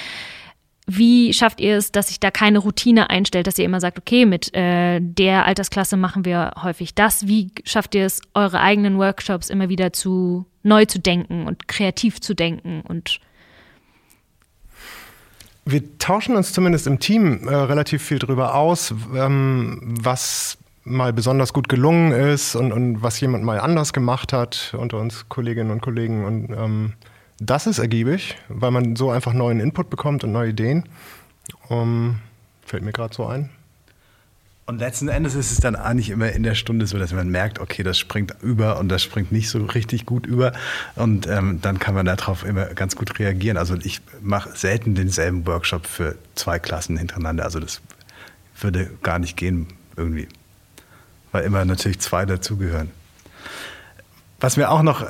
wie schafft ihr es, dass sich da keine Routine einstellt, dass ihr immer sagt, okay, mit äh, der Altersklasse machen wir häufig das? Wie schafft ihr es, eure eigenen Workshops immer wieder zu neu zu denken und kreativ zu denken und wir tauschen uns zumindest im Team äh, relativ viel darüber aus, ähm, was mal besonders gut gelungen ist und, und, was jemand mal anders gemacht hat unter uns Kolleginnen und Kollegen und ähm, das ist ergiebig, weil man so einfach neuen Input bekommt und neue Ideen. Um, fällt mir gerade so ein. Und letzten Endes ist es dann eigentlich immer in der Stunde so, dass man merkt, okay, das springt über und das springt nicht so richtig gut über. Und ähm, dann kann man darauf immer ganz gut reagieren. Also ich mache selten denselben Workshop für zwei Klassen hintereinander. Also das würde gar nicht gehen irgendwie, weil immer natürlich zwei dazugehören. Was mir auch noch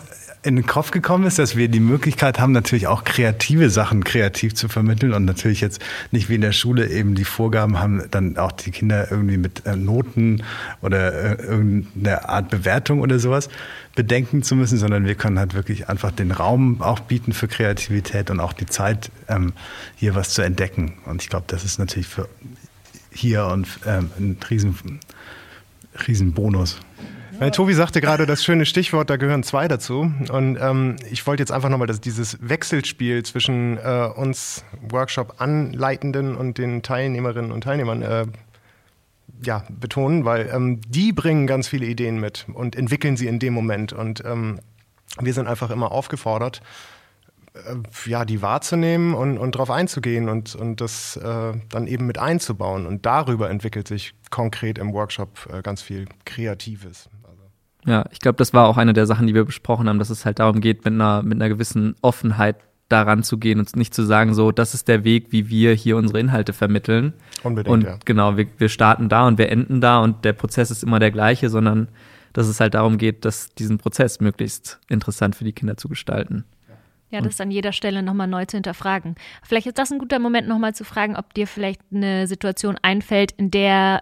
in den Kopf gekommen ist, dass wir die Möglichkeit haben, natürlich auch kreative Sachen kreativ zu vermitteln und natürlich jetzt nicht wie in der Schule eben die Vorgaben haben, dann auch die Kinder irgendwie mit äh, Noten oder äh, irgendeiner Art Bewertung oder sowas bedenken zu müssen, sondern wir können halt wirklich einfach den Raum auch bieten für Kreativität und auch die Zeit, ähm, hier was zu entdecken. Und ich glaube, das ist natürlich für hier und ähm, ein riesen, riesen Bonus. Weil Tobi sagte gerade das schöne Stichwort, da gehören zwei dazu. Und ähm, ich wollte jetzt einfach nochmal dieses Wechselspiel zwischen äh, uns Workshop-Anleitenden und den Teilnehmerinnen und Teilnehmern äh, ja, betonen, weil ähm, die bringen ganz viele Ideen mit und entwickeln sie in dem Moment. Und ähm, wir sind einfach immer aufgefordert, äh, ja, die wahrzunehmen und, und darauf einzugehen und, und das äh, dann eben mit einzubauen. Und darüber entwickelt sich konkret im Workshop äh, ganz viel Kreatives. Ja, ich glaube, das war auch eine der Sachen, die wir besprochen haben, dass es halt darum geht, mit einer, mit einer gewissen Offenheit daran zu gehen und nicht zu sagen, so, das ist der Weg, wie wir hier unsere Inhalte vermitteln. Unbedingt, und ja. genau, wir, wir starten da und wir enden da und der Prozess ist immer der gleiche, sondern dass es halt darum geht, dass diesen Prozess möglichst interessant für die Kinder zu gestalten. Ja, das an jeder Stelle nochmal neu zu hinterfragen. Vielleicht ist das ein guter Moment, nochmal zu fragen, ob dir vielleicht eine Situation einfällt, in der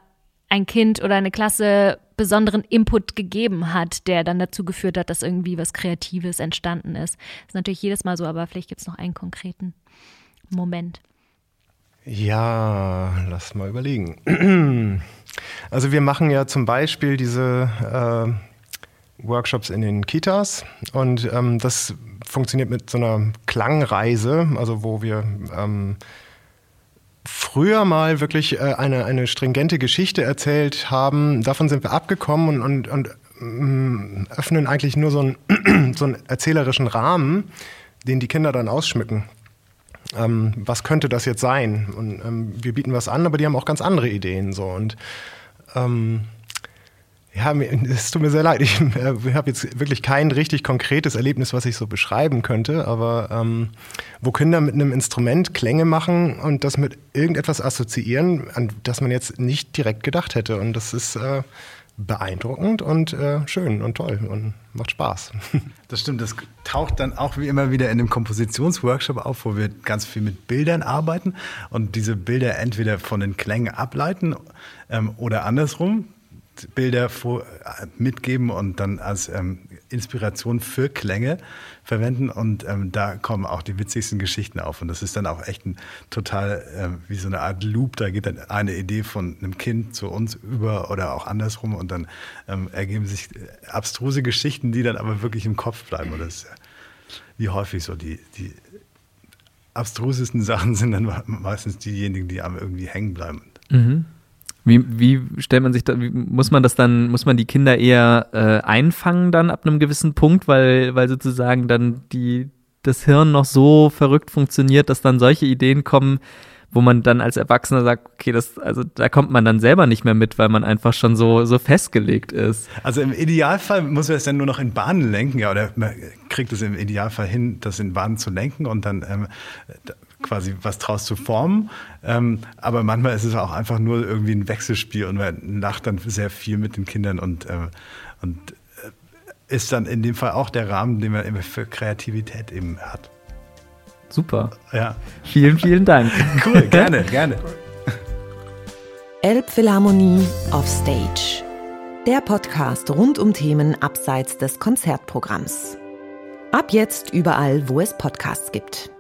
ein Kind oder eine Klasse besonderen Input gegeben hat, der dann dazu geführt hat, dass irgendwie was Kreatives entstanden ist. Das ist natürlich jedes Mal so, aber vielleicht gibt es noch einen konkreten Moment. Ja, lass mal überlegen. Also wir machen ja zum Beispiel diese äh, Workshops in den Kitas und ähm, das funktioniert mit so einer Klangreise, also wo wir ähm, früher mal wirklich äh, eine, eine stringente Geschichte erzählt haben. Davon sind wir abgekommen und, und, und mm, öffnen eigentlich nur so einen, so einen erzählerischen Rahmen, den die Kinder dann ausschmücken. Ähm, was könnte das jetzt sein? Und ähm, wir bieten was an, aber die haben auch ganz andere Ideen. So. Und ähm, ja, es tut mir sehr leid. Ich äh, habe jetzt wirklich kein richtig konkretes Erlebnis, was ich so beschreiben könnte, aber ähm, wo Kinder mit einem Instrument Klänge machen und das mit irgendetwas assoziieren, an das man jetzt nicht direkt gedacht hätte. Und das ist äh, beeindruckend und äh, schön und toll und macht Spaß. Das stimmt, das taucht dann auch wie immer wieder in dem Kompositionsworkshop auf, wo wir ganz viel mit Bildern arbeiten und diese Bilder entweder von den Klängen ableiten ähm, oder andersrum Bilder vor, mitgeben und dann als ähm, Inspiration für Klänge verwenden. Und ähm, da kommen auch die witzigsten Geschichten auf. Und das ist dann auch echt ein total ähm, wie so eine Art Loop. Da geht dann eine Idee von einem Kind zu uns über oder auch andersrum. Und dann ähm, ergeben sich äh, abstruse Geschichten, die dann aber wirklich im Kopf bleiben. Und das ist wie häufig so. Die, die abstrusesten Sachen sind dann meistens diejenigen, die einem irgendwie hängen bleiben. Mhm. Wie, wie stellt man sich da, wie, muss man das dann, muss man die Kinder eher äh, einfangen dann ab einem gewissen Punkt, weil, weil sozusagen dann die, das Hirn noch so verrückt funktioniert, dass dann solche Ideen kommen, wo man dann als Erwachsener sagt, okay, das, also da kommt man dann selber nicht mehr mit, weil man einfach schon so, so festgelegt ist. Also im Idealfall muss man es dann nur noch in Bahnen lenken, ja, oder man kriegt es im Idealfall hin, das in Bahnen zu lenken und dann ähm, quasi was draus zu formen. Ähm, aber manchmal ist es auch einfach nur irgendwie ein Wechselspiel und man lacht dann sehr viel mit den Kindern und, äh, und äh, ist dann in dem Fall auch der Rahmen, den man immer für Kreativität eben hat. Super. Ja. Vielen, vielen Dank. cool, gerne, gerne. Elbphilharmonie auf Stage. Der Podcast rund um Themen abseits des Konzertprogramms. Ab jetzt überall, wo es Podcasts gibt.